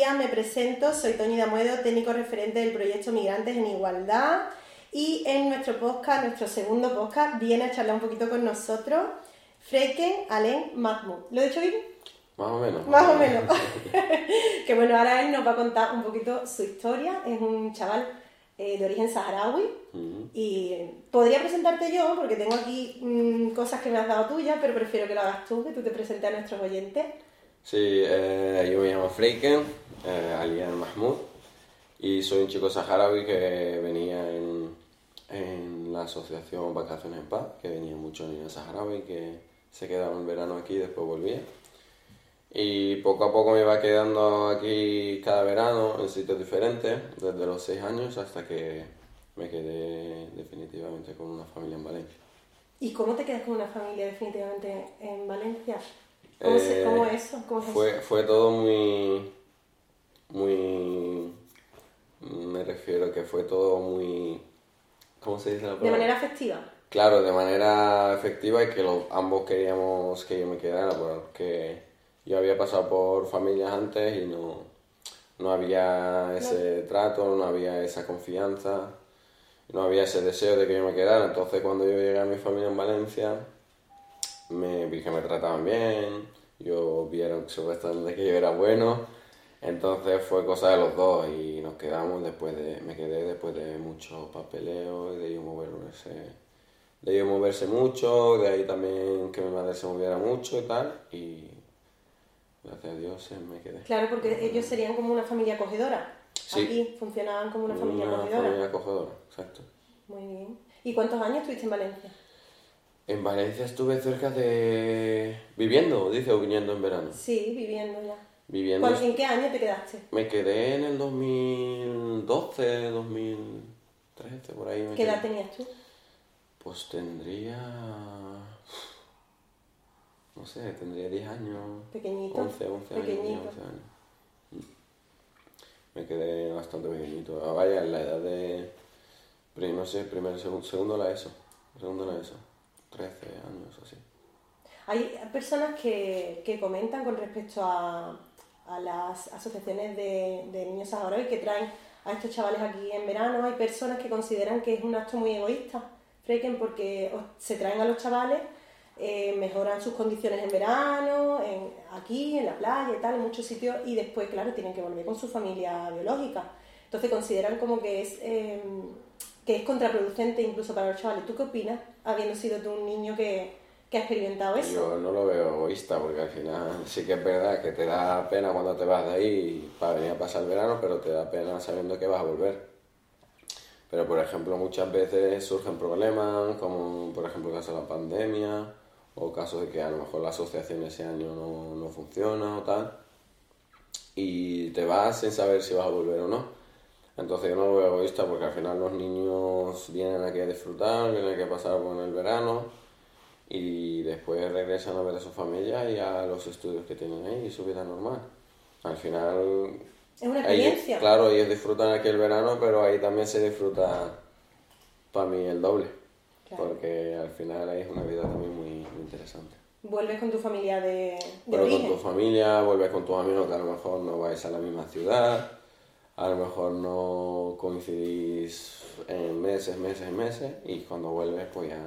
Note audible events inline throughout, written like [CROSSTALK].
Días, me presento, soy Toñi Damuedo, técnico referente del proyecto Migrantes en Igualdad y en nuestro podcast, nuestro segundo podcast, viene a charlar un poquito con nosotros Freiken Alain Mahmoud. ¿Lo he dicho bien? Más o menos. Más o menos. [LAUGHS] que bueno, ahora él nos va a contar un poquito su historia. Es un chaval eh, de origen saharaui. Y podría presentarte yo, porque tengo aquí mm, cosas que me has dado tuyas, pero prefiero que lo hagas tú, que tú te presentes a nuestros oyentes. Sí, eh, yo me llamo Freiken, eh, Alian Mahmoud, y soy un chico saharaui que venía en, en la asociación Vacaciones en Paz, que venía muchos niños saharaui que se quedaban en verano aquí y después volvían. Y poco a poco me iba quedando aquí cada verano en sitios diferentes, desde los 6 años hasta que me quedé definitivamente con una familia en Valencia. ¿Y cómo te quedas con una familia definitivamente en Valencia? ¿Cómo, se- Eh, cómo es eso? ¿Cómo es eso? Fue, fue todo muy. Muy. Me refiero que fue todo muy. ¿Cómo se dice la De palabra? manera afectiva. Claro, de manera efectiva y que los, ambos queríamos que yo me quedara, porque yo había pasado por familias antes y no, no había ese trato, no había esa confianza, no había ese deseo de que yo me quedara. Entonces, cuando yo llegué a mi familia en Valencia, me vi que me trataban bien, yo vieron supuestamente que yo era bueno, entonces fue cosa de los dos y nos quedamos después de, me quedé después de mucho papeleo y de ellos moverse, de ellos moverse mucho, de ahí también que mi madre se moviera mucho y tal, y gracias a Dios me quedé. Claro, porque ellos serían como una familia acogedora. Sí. Aquí funcionaban como una familia Una acogedora. familia acogedora, exacto. Muy bien. ¿Y cuántos años estuviste en Valencia? En Valencia estuve cerca de... viviendo, dice, o viniendo en verano. Sí, viviendo ya. Viviendo. ¿Cuál- ¿En qué año te quedaste? Me quedé en el 2012, 2013, por ahí. Me ¿Qué edad tenías tú? Pues tendría. No sé, tendría 10 años. Pequeñito. 11, 11 años. tenía Pequeñito. 11 años. Mm. Me quedé bastante pequeñito. Ah, vaya, en la edad de. pri- No sé, primero, segundo, segundo la ESO. Segundo la ESO. 13 años o así. Hay personas que, que comentan con respecto a, a las asociaciones de, de niños saharauis que traen a estos chavales aquí en verano. Hay personas que consideran que es un acto muy egoísta, Freken, porque se traen a los chavales, eh, mejoran sus condiciones en verano, en- aquí, en la playa y tal, en muchos sitios, y después, claro, tienen que volver con su familia biológica. Entonces consideran como que es, eh, que es contraproducente incluso para los chavales. ¿Tú qué opinas, habiendo sido tú un niño que, que ha experimentado eso? Yo no lo veo egoísta porque al final [LAUGHS] sí que es verdad que te da pena cuando te vas de ahí para venir a pasar el verano, pero te da pena sabiendo que vas a volver. Pero por ejemplo muchas veces surgen problemas, como por ejemplo el caso de la pandemia, o casos de que a lo mejor la asociación ese año no, no funciona o tal, y te vas sin saber si vas a volver o no. Entonces yo no lo veo egoísta porque al final los niños vienen aquí a disfrutar, vienen aquí a pasar con el verano y después regresan a ver a su familia y a los estudios que tienen ahí y su vida normal. Al final... Es una ellos- experiencia. claro, ellos disfrutan aquí el verano, pero ahí también se disfruta para mí el doble. Claro. Porque al final ahí es una vida también muy, muy interesante. Vuelves con tu familia de, de con origen. tu familia, vuelves con tus amigos que a lo mejor no vais a la misma ciudad, a lo mejor no coincidís en meses, meses, meses, y cuando vuelves pues ya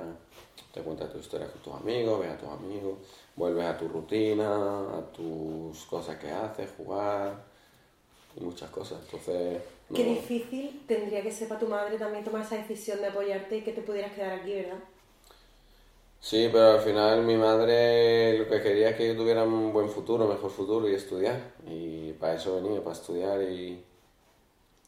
te cuentas tu historia con tus amigos, ves a tus amigos, vuelves a tu rutina, a tus cosas que haces, jugar y muchas cosas. Entonces, no- Qué difícil tendría que ser para tu madre también tomar esa decisión de apoyarte y que te pudieras quedar aquí, ¿verdad? Sí, pero al final mi madre lo que quería es que yo tuviera un buen futuro, mejor futuro y estudiar. Y para eso venía, para estudiar y,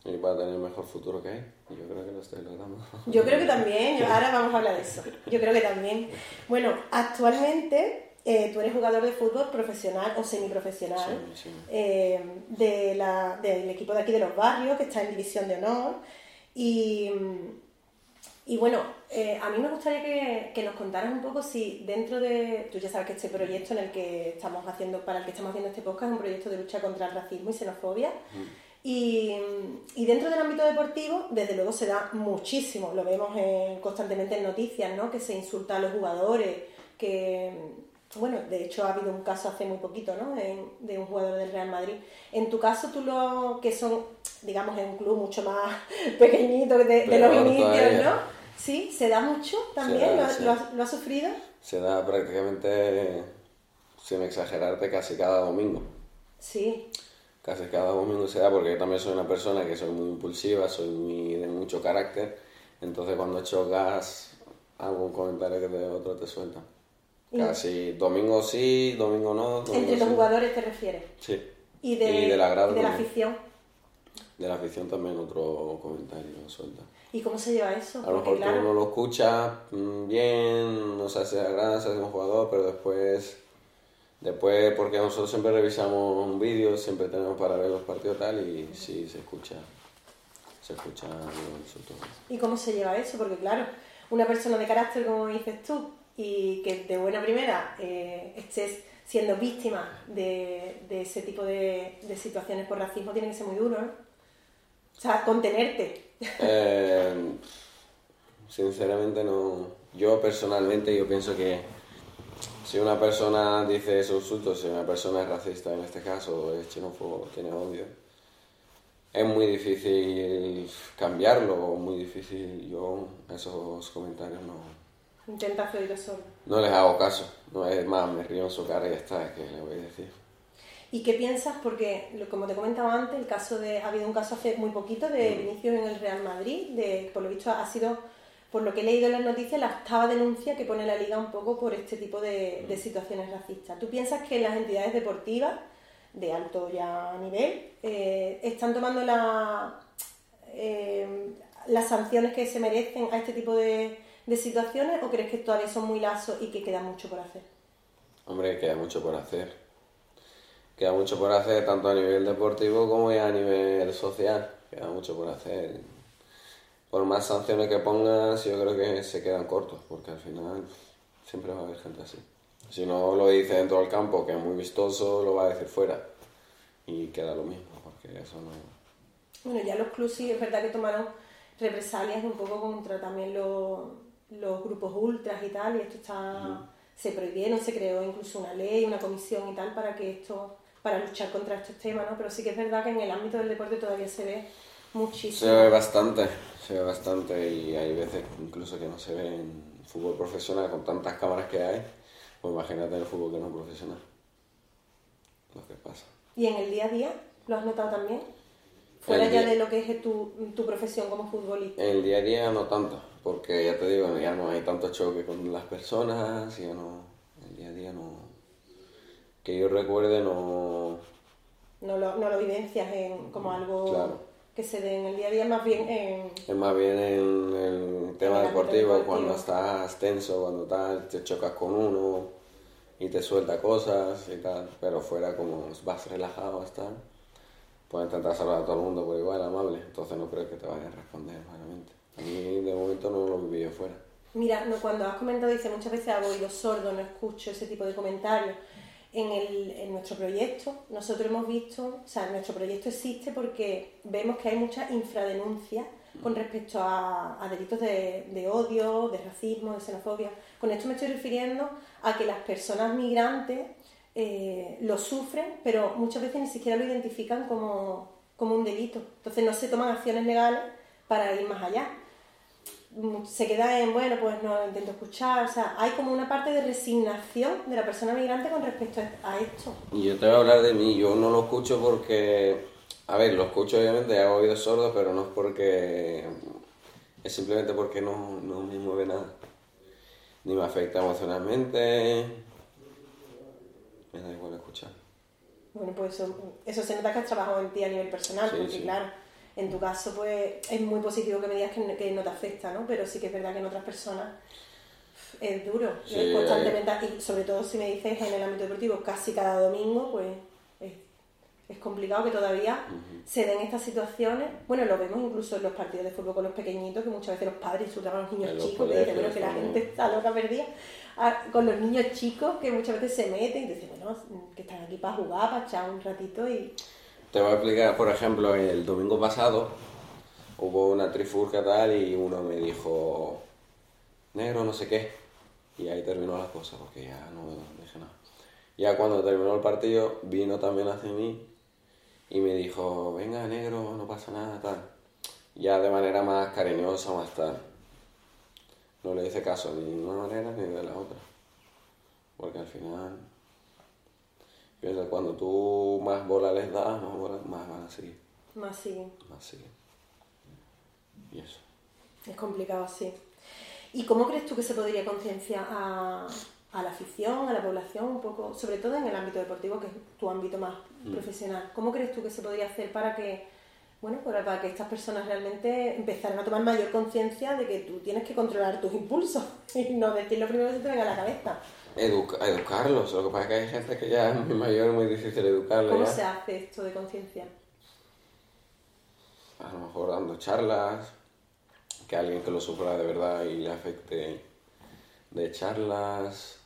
y para tener el mejor futuro que hay. Y yo creo que lo estoy logrando. [LAUGHS] Yo creo que también, ahora vamos a hablar de eso. Yo creo que también. Bueno, actualmente eh, tú eres jugador de fútbol profesional o semiprofesional Sí, sí. eh, de la- del equipo de aquí de los barrios, que está en División de Honor. Y, y bueno, eh, a mí me gustaría que, que nos contaras un poco si dentro de. Tú ya sabes que este proyecto en el que estamos haciendo, para el que estamos haciendo este podcast, es un proyecto de lucha contra el racismo y xenofobia. Y, y dentro del ámbito deportivo, desde luego se da muchísimo, lo vemos en- constantemente en noticias, ¿no? Que se insulta a los jugadores, que, bueno, de hecho ha habido un caso hace muy poquito, ¿no? En- de un jugador del Real Madrid. En tu caso, tú lo, que son, digamos, en un club mucho más [LAUGHS] pequeñito de, de los inicios. ¿no? Sí, se da mucho también, da, ¿Lo, sí. lo has, lo has sufrido? Se da prácticamente, sin exagerarte, casi cada domingo. Sí, Casi cada domingo se da porque yo también soy una persona que soy muy impulsiva, soy muy de mucho carácter. Entonces cuando chocas algún comentario que de otro te suelta. Casi domingo sí, domingo no. domingo entre los jugadores te refieres. Sí. Y de, Y de la grada y de la afición. De la afición también otro comentario suelta. ¿Y cómo se lleva eso? A lo mejor claro, tú no lo escuchas mm, bien, no se hace la gran, se hace un jugador, pero después, después porque nosotros siempre revisamos un vídeo, siempre tenemos para ver los partidos tal y sí se escucha, se escucha. ¿Y cómo se lleva eso? Porque claro, una persona de carácter, como dices tú, y que de buena primera eh, estés siendo víctima de, de ese tipo de, de situaciones por racismo, tiene que ser muy duro, ¿no? O sea, contenerte. Eh, sinceramente no, yo personalmente yo pienso que si una persona dice esos insultos, si una persona es racista en este caso, es xenófobo, tiene odio, es muy difícil cambiarlo, muy difícil, yo esos comentarios no, Intenta hacer oídos sordos. no les hago caso, no es más, me río en su cara y ya está, que le voy a decir. ¿Y qué piensas? Porque, como te comentaba antes, el caso de, ha habido un caso hace muy poquito de Vinicius en el Real Madrid, de, por lo visto ha sido, por lo que he leído en las noticias, la octava denuncia que pone la liga un poco por este tipo de, situaciones racistas. ¿Tú piensas que las entidades deportivas, de alto ya nivel, eh, están tomando la, eh, las sanciones que se merecen a este tipo de, de situaciones o crees que todavía son muy lasos y que queda mucho por hacer? Hombre, queda mucho por hacer. Queda mucho por hacer tanto a nivel deportivo como a nivel social. Queda mucho por hacer. Por más sanciones que pongas, yo creo que se quedan cortos, porque al final siempre va a haber gente así. Si no lo dice dentro del campo, que es muy vistoso, lo va a decir fuera. Y queda lo mismo, porque eso no... Bueno, ya los clubes sí es verdad que tomaron represalias un poco contra también los, los grupos ultras y tal, y esto está, se prohibieron, se creó incluso una ley, una comisión y tal para que esto, para luchar contra estos temas, ¿no? Pero sí que es verdad que en el ámbito del deporte todavía se ve muchísimo. Se ve bastante, se ve bastante y hay veces incluso que no se ve en fútbol profesional con tantas cámaras que hay, pues imagínate el fútbol que no profesional. Lo que pasa. ¿Y en el día a día lo has notado también? Fuera ya de lo que es tu, tu profesión como futbolista. En el día a día no tanto, porque ya te digo, ya no hay tanto choque con las personas, ya no, el día a día no, que yo recuerde no, No lo, no lo vivencias en, como algo Claro. Que se dé en el día a día, más bien en... es más bien en el tema En el deportivo, deportivo. cuando estás tenso, cuando tal, te chocas con uno y te suelta cosas y tal, pero fuera como vas relajado hasta, puedes intentar saludar a todo el mundo por igual, amable, entonces no creo que te vayan a responder malamente. A mí de momento no lo viví yo fuera. Mira, no, cuando has comentado, dice muchas veces hago oídos sordos, no escucho ese tipo de comentarios. En, el, en nuestro proyecto, nosotros hemos visto, o sea, nuestro proyecto existe porque vemos que hay mucha infradenuncia con respecto a, a delitos de, de odio, de racismo, de xenofobia. Con esto me estoy refiriendo a que las personas migrantes eh, lo sufren, pero muchas veces ni siquiera lo identifican como, como un delito. Entonces no se toman acciones legales para ir más allá se queda en, bueno, pues no lo intento escuchar, o sea, hay como una parte de resignación de la persona migrante con respecto a esto. Y yo te voy a hablar de mí, yo no lo escucho porque, a ver, lo escucho obviamente, hago oídos sordos, pero no es porque, es simplemente porque no, no me mueve nada. Ni me afecta emocionalmente, me da igual escuchar. Bueno, pues eso, eso se nota que has trabajado en ti a nivel personal, Sí, porque sí. claro, en tu caso pues es muy positivo que me digas que, que no te afecta, ¿no? Pero sí que es verdad que en otras personas Es duro, Sí, es constantemente, y sobre todo si me dices en el ámbito deportivo casi cada domingo, pues es, es complicado que todavía se den estas situaciones. Bueno, lo vemos incluso en los partidos de fútbol con los pequeñitos, que muchas veces los padres insultan a los niños los chicos, que dicen, bueno, colegios que la gente está loca perdida. Ah, Con los niños chicos que muchas veces se meten y dicen, bueno, que están aquí para jugar, para echar un ratito y... Te voy a explicar, por ejemplo, el domingo pasado hubo una trifurca tal y uno me dijo, negro, no sé qué. Y ahí terminó la cosa, porque ya no dije nada. Ya cuando terminó el partido, vino también hacia mí y me dijo, venga, negro, no pasa nada, tal. Ya de manera más cariñosa, más tal. No le hice caso ni de una manera ni de la otra. Porque al final, piensa, cuando tú más bola les das, más, bola, más van a seguir. Más siguen. Más siguen. Y eso. Es complicado, sí. ¿Y cómo crees tú que se podría concienciar a, a la afición, a la población, un poco, sobre todo en el ámbito deportivo, que es tu ámbito más profesional? ¿Cómo crees tú que se podría hacer para que, bueno, para, para que estas personas realmente empezaran a tomar mayor conciencia de que tú tienes que controlar tus impulsos [LAUGHS] y no decir lo primero que se te venga a la cabeza? Educa- educarlos. Lo que pasa es que hay gente que ya es muy mayor, es muy difícil educarle. ¿Cómo ya. se hace esto de conciencia? A lo mejor dando charlas, que alguien que lo sufra de verdad y le afecte de charlas,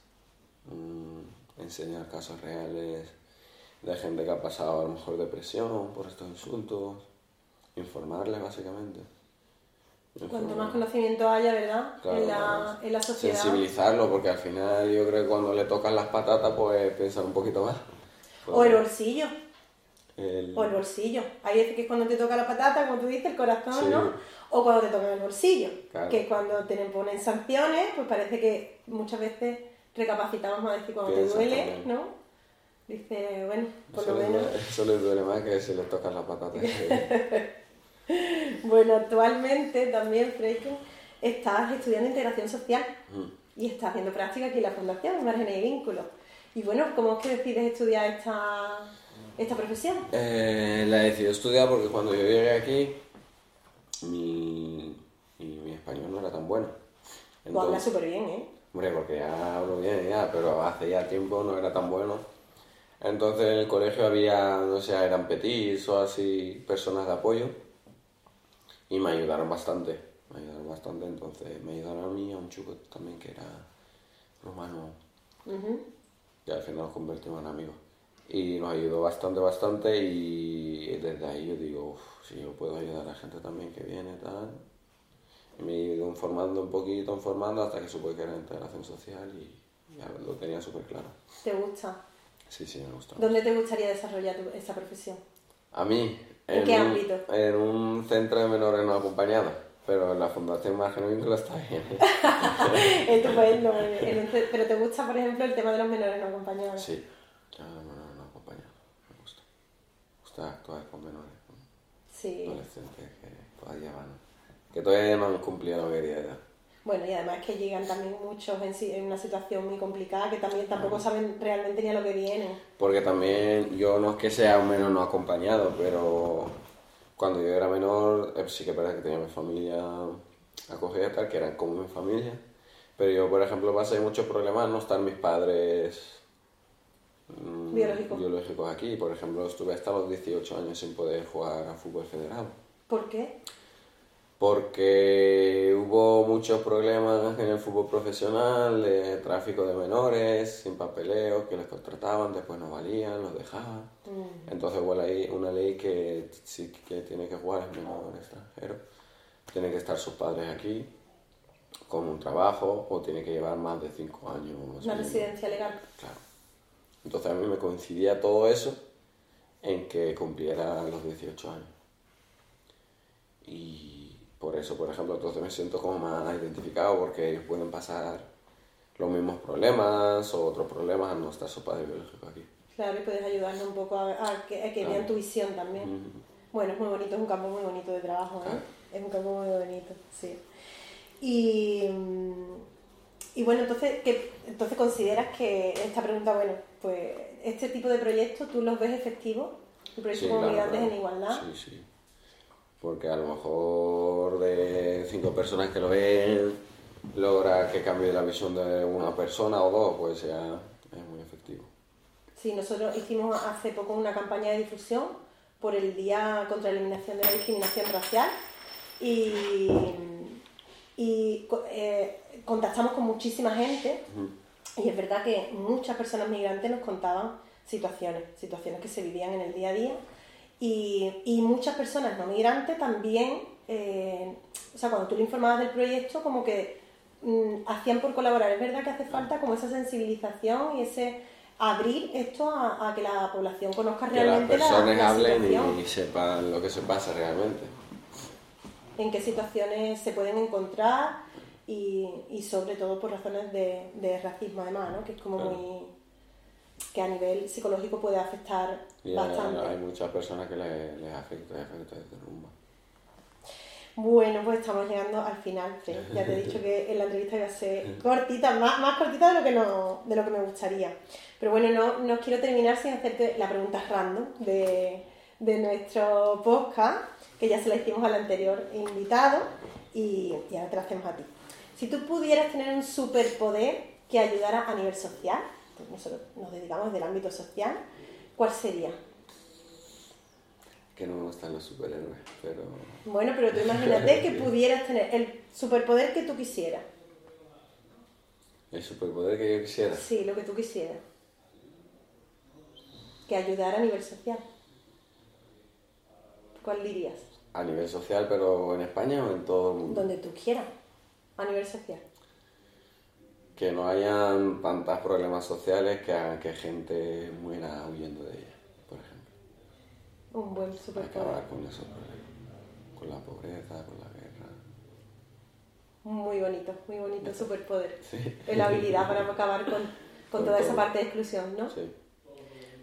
mm, enseñar casos reales de gente que ha pasado a lo mejor depresión por estos insultos, informarles básicamente. Cuanto más conocimiento haya, ¿verdad? Claro, en, la, en la sociedad. Sensibilizarlo, porque al final yo creo que cuando le tocan las patatas, pues piensan un poquito más. O el bolsillo. El- O el bolsillo. Hay veces que es cuando te toca la patata, como tú dices, el corazón, Sí. ¿no? O cuando te toca el bolsillo. Claro. Que cuando te ponen sanciones, pues parece que muchas veces recapacitamos más decir cuando Piensas te duele, también. ¿no? Dice, bueno, por eso, lo menos. duele, [LAUGHS] eso les duele más que si les tocan las patatas. [LAUGHS] Bueno, actualmente también, Freike, estás estudiando integración social y estás haciendo práctica aquí en la Fundación, en Márgenes y Vínculos. Y bueno, ¿cómo es que decides estudiar esta, esta profesión? Eh, la decidí estudiar porque cuando yo llegué aquí, mi, y mi español no era tan bueno. Tú hablas Entonces- súper bien, ¿eh? Hombre, porque ya hablo bien ya, pero hace ya tiempo no era tan bueno. Entonces en el colegio había, no sé, eran petis o así, personas de apoyo. Y me ayudaron bastante, me ayudaron bastante. Entonces me ayudaron a mí, a un chico también que era rumano. Ujú. Y al final nos convertimos en amigos. Y nos ayudó bastante, bastante. Y desde ahí yo digo, "Uf, si yo puedo ayudar a la gente también que viene, tal. Y me he ido informando un poquito, informando, hasta que supe que era integración social y ya lo tenía súper claro. ¿Te gusta? Sí, sí, me gusta. ¿Dónde te gustaría desarrollar tu- esa profesión? A mí, ¿En qué un, ámbito? En un centro de menores no acompañados. Pero en la Fundación Margen Vínculo está bien. [LAUGHS] Estupendo. Pero ¿te gusta, por ejemplo, el tema de los menores no acompañados? Sí, de menores no acompañados. Me gusta. Me gusta actuar con menores. Sí. adolescentes que todavía van, que todavía no han cumplido la mayoría de edad. Bueno, y además que llegan también muchos en, en una situación muy complicada que también tampoco saben realmente ni a lo que vienen. Porque también yo no es que sea un menor no acompañado, pero cuando yo era menor eh, sí que parece que tenía mi familia acogida tal, que eran como mi familia. Pero yo, por ejemplo, pasé muchos problemas no estar mis padres mm, Biológicos. biológicos aquí. Por ejemplo, estuve hasta los 18 años sin poder jugar a fútbol federado. ¿Por qué? Porque hubo muchos problemas en el fútbol profesional, de tráfico de menores, sin papeleo, que les contrataban, después no valían, los dejaban. Entonces hubo ley- una ley que sí que tiene que jugar el menor extranjero, tiene que estar sus padres aquí con un trabajo o tiene que llevar más de cinco años. Una residencia legal. Claro. Entonces a mí me coincidía todo eso en que cumpliera los 18 años. Y por eso, por ejemplo, entonces me siento como más identificado porque ellos pueden pasar los mismos problemas o otros problemas al no estar su padre biológico aquí. Claro, y puedes ayudarle un poco a, a que, a que vean tu visión también. Bueno, es muy bonito, es un campo muy bonito de trabajo, ¿eh? Es un campo muy bonito, sí. Y, y bueno, entonces, ¿qué, entonces consideras que esta pregunta, bueno, pues este tipo de proyectos, ¿tú los ves efectivos? El proyecto Sí, como claro, migrantes claro. en igualdad. Sí, sí. Porque a lo mejor de cinco personas que lo ven, logra que cambie la visión de una persona o dos, pues ya es muy efectivo. Sí, nosotros hicimos hace poco una campaña de difusión por el Día contra la Eliminación de la Discriminación Racial y, y eh, contactamos con muchísima gente y es verdad que muchas personas migrantes nos contaban situaciones, situaciones que se vivían en el día a día y, y muchas personas no migrantes también, eh, o sea, cuando tú le informabas del proyecto, como que mm, hacían por colaborar. Es verdad que hace falta como esa sensibilización y ese abrir esto a, que la población conozca realmente que las personas hablen y, sepan lo que se pasa realmente. En qué situaciones se pueden encontrar y, y sobre todo por razones de, de racismo además, ¿no? que es como muy que a nivel psicológico puede afectar bastante. Hay muchas personas que les, les afecta, les afecta desde rumba. Bueno, pues estamos llegando al final, [LAUGHS] Ya te he dicho que la entrevista iba a ser [LAUGHS] cortita, más, más cortita de lo, que no, de lo que me gustaría. Pero bueno, no, no quiero terminar sin hacerte la pregunta random de, de nuestro podcast, que ya se la hicimos al anterior invitado y, y ahora te la hacemos a ti. Si tú pudieras tener un superpoder que ayudara a nivel social, nosotros nos dedicamos del ámbito social, ¿cuál sería? Que no me gustan los superhéroes, pero... Bueno, pero tú [LAUGHS] imagínate que pudieras tener el superpoder que tú quisieras. ¿El superpoder que yo quisiera? Sí, lo que tú quisieras. Que ayudara a nivel social. ¿Cuál dirías? A nivel social, pero en España o en todo el mundo. Donde tú quieras, a nivel social que no hayan tantos problemas sociales que hagan que gente muera huyendo de ella, por ejemplo. Un buen superpoder. Acabar con esos problemas, con la pobreza, con la guerra. Muy bonito, muy bonito superpoder. Sí. La habilidad para acabar con, con, toda esa parte de exclusión, ¿no? Sí.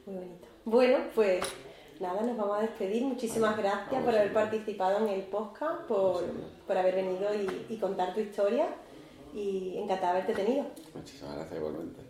Muy bonito. Bueno, pues nada, nos vamos a despedir. Muchísimas gracias por haber participado en el podcast, por, por haber venido y, y contar tu historia y encantada de haberte tenido. Muchísimas gracias igualmente.